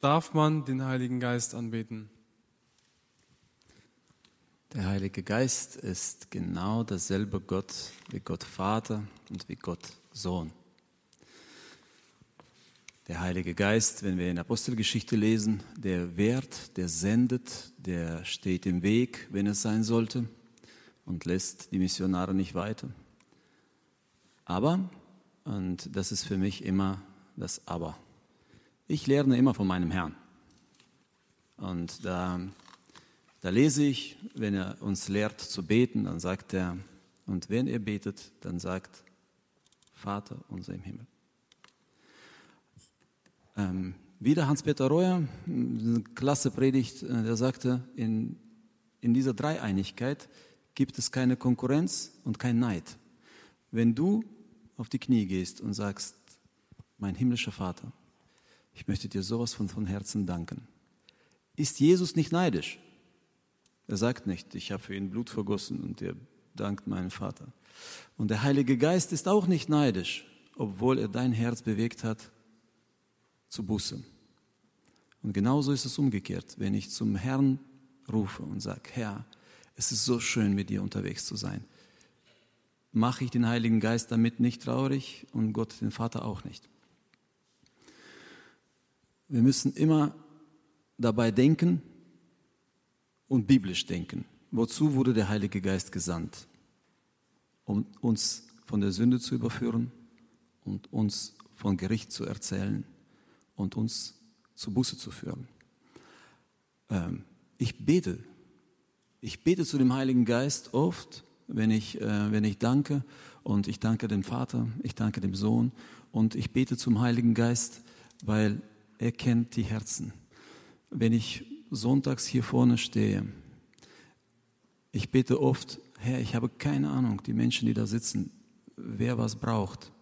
darf man den Heiligen Geist anbeten? Der Heilige Geist ist genau dasselbe Gott wie Gott Vater und wie Gott Sohn. Der Heilige Geist, wenn wir in Apostelgeschichte lesen, der wehrt, der sendet, der steht im Weg, wenn es sein sollte, und lässt die Missionare nicht weiter. Aber, und das ist für mich immer das Aber, ich lerne immer von meinem Herrn. Und da, da lese ich, wenn er uns lehrt zu beten, dann sagt er, und wenn ihr betet, dann sagt, Vater unser im Himmel. Ähm, wieder Hans-Peter Reuer, eine klasse Predigt, äh, der sagte, in, in dieser Dreieinigkeit gibt es keine Konkurrenz und kein Neid. Wenn du auf die Knie gehst und sagst, mein himmlischer Vater, ich möchte dir sowas von, von Herzen danken. Ist Jesus nicht neidisch? Er sagt nicht, ich habe für ihn Blut vergossen und er dankt meinem Vater. Und der Heilige Geist ist auch nicht neidisch, obwohl er dein Herz bewegt hat zu Busse. Und genauso ist es umgekehrt, wenn ich zum Herrn rufe und sage, Herr, es ist so schön, mit dir unterwegs zu sein. Mache ich den Heiligen Geist damit nicht traurig und Gott den Vater auch nicht. Wir müssen immer dabei denken und biblisch denken. Wozu wurde der Heilige Geist gesandt? Um uns von der Sünde zu überführen und uns von Gericht zu erzählen und uns zu Buße zu führen. Ähm, ich bete. Ich bete zu dem Heiligen Geist oft, wenn ich, äh, wenn ich danke. Und ich danke dem Vater, ich danke dem Sohn. Und ich bete zum Heiligen Geist, weil er kennt die Herzen. Wenn ich sonntags hier vorne stehe, ich bete oft, Herr, ich habe keine Ahnung, die Menschen, die da sitzen, wer was braucht.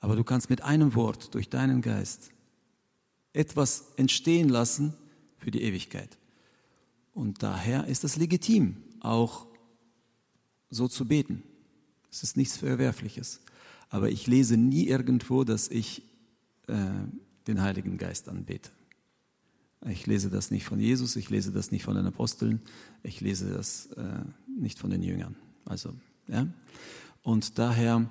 Aber du kannst mit einem Wort durch deinen Geist etwas entstehen lassen für die Ewigkeit. Und daher ist es legitim, auch so zu beten. Es ist nichts Verwerfliches. Aber ich lese nie irgendwo, dass ich äh, den Heiligen Geist anbete. Ich lese das nicht von Jesus, ich lese das nicht von den Aposteln, ich lese das äh, nicht von den Jüngern. Also, ja. Und daher,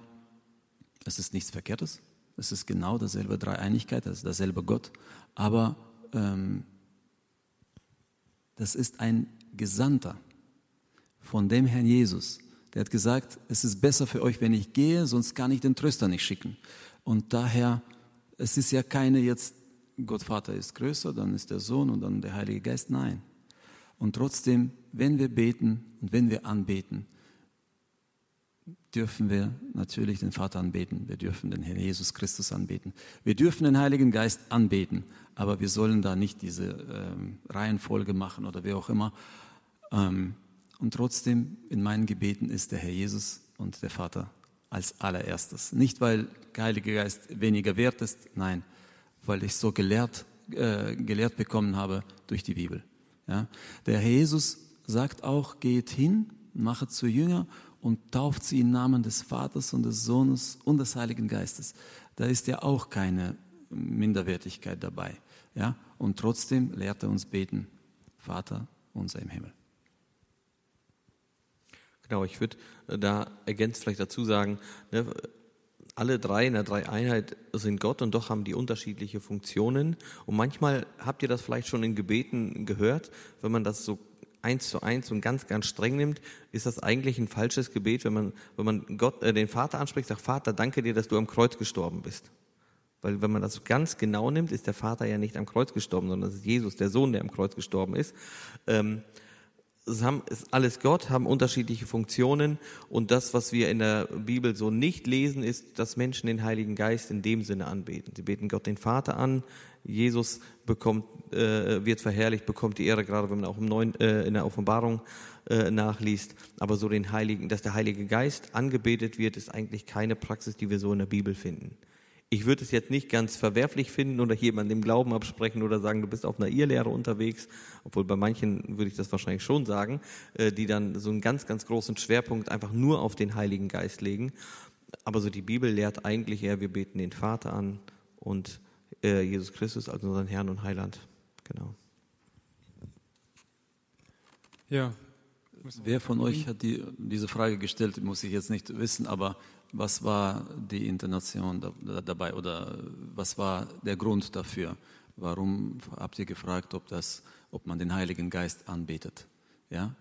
es ist nichts Verkehrtes. Es ist genau dasselbe Dreieinigkeit, ist dasselbe Gott, aber ähm, das ist ein Gesandter von dem Herrn Jesus. Der hat gesagt, es ist besser für euch, wenn ich gehe, sonst kann ich den Tröster nicht schicken. Und daher, es ist ja keine jetzt, Gott Vater ist größer, dann ist der Sohn und dann der Heilige Geist. Nein. Und trotzdem, wenn wir beten und wenn wir anbeten, dürfen wir natürlich den Vater anbeten, wir dürfen den Herrn Jesus Christus anbeten, wir dürfen den Heiligen Geist anbeten, aber wir sollen da nicht diese ähm, Reihenfolge machen oder wie auch immer. Ähm, und trotzdem in meinen Gebeten ist der Herr Jesus und der Vater als allererstes. Nicht, weil der Heilige Geist weniger wert ist, nein, weil ich so gelehrt, äh, gelehrt bekommen habe durch die Bibel. Ja? Der Herr Jesus sagt auch, geht hin, mache zu Jünger und tauft sie im Namen des Vaters und des Sohnes und des Heiligen Geistes. Da ist ja auch keine Minderwertigkeit dabei. Ja? Und trotzdem lehrt er uns beten, Vater unser im Himmel. Genau, ich würde äh, da ergänzt vielleicht dazu sagen, ne, alle drei in der Dreieinheit sind Gott und doch haben die unterschiedliche Funktionen. Und manchmal habt ihr das vielleicht schon in Gebeten gehört, wenn man das so eins zu eins und ganz, ganz streng nimmt, ist das eigentlich ein falsches Gebet, wenn man, wenn man Gott, äh, den Vater anspricht, sagt, Vater, danke dir, dass du am Kreuz gestorben bist. Weil wenn man das ganz genau nimmt, ist der Vater ja nicht am Kreuz gestorben, sondern es ist Jesus, der Sohn, der am Kreuz gestorben ist. Ähm, es ist alles Gott, haben unterschiedliche Funktionen und das, was wir in der Bibel so nicht lesen, ist, dass Menschen den Heiligen Geist in dem Sinne anbeten. Sie beten Gott den Vater an, Jesus bekommt, äh, wird verherrlicht, bekommt die Ehre, gerade wenn man auch im Neuen, äh, in der Offenbarung äh, nachliest. Aber so den Heiligen, dass der Heilige Geist angebetet wird, ist eigentlich keine Praxis, die wir so in der Bibel finden. Ich würde es jetzt nicht ganz verwerflich finden oder jemandem Glauben absprechen oder sagen, du bist auf einer Irrlehre unterwegs, obwohl bei manchen würde ich das wahrscheinlich schon sagen, äh, die dann so einen ganz, ganz großen Schwerpunkt einfach nur auf den Heiligen Geist legen. Aber so die Bibel lehrt eigentlich eher, wir beten den Vater an und äh, Jesus Christus als unseren Herrn und Heiland Genau. Ja, Wer von euch hat die, diese Frage gestellt, muss ich jetzt nicht wissen, aber was war die Intonation da, dabei oder was war der Grund dafür? Warum habt ihr gefragt, ob, das, ob man den Heiligen Geist anbetet? Ja?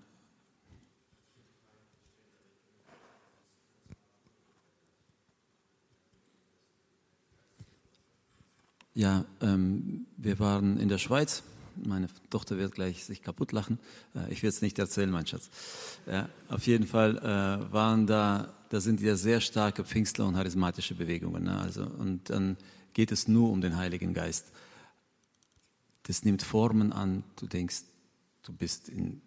Ja, ähm, wir waren in der Schweiz. Meine Tochter wird gleich sich kaputt lachen. Äh, ich will es nicht erzählen, mein Schatz. Ja, auf jeden Fall äh, waren da, da sind ja sehr starke Pfingstler und charismatische Bewegungen. Ne? Also, und dann geht es nur um den Heiligen Geist. Das nimmt Formen an, du denkst, du bist in,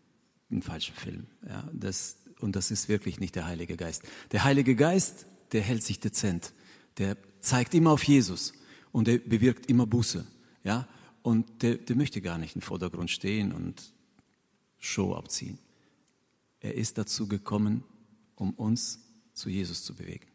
in falschem Film. Ja? Das, und das ist wirklich nicht der Heilige Geist. Der Heilige Geist, der hält sich dezent. Der zeigt immer auf Jesus und der bewirkt immer Buße. Ja? Und der, der möchte gar nicht im Vordergrund stehen und Show abziehen. Er ist dazu gekommen, um uns zu Jesus zu bewegen.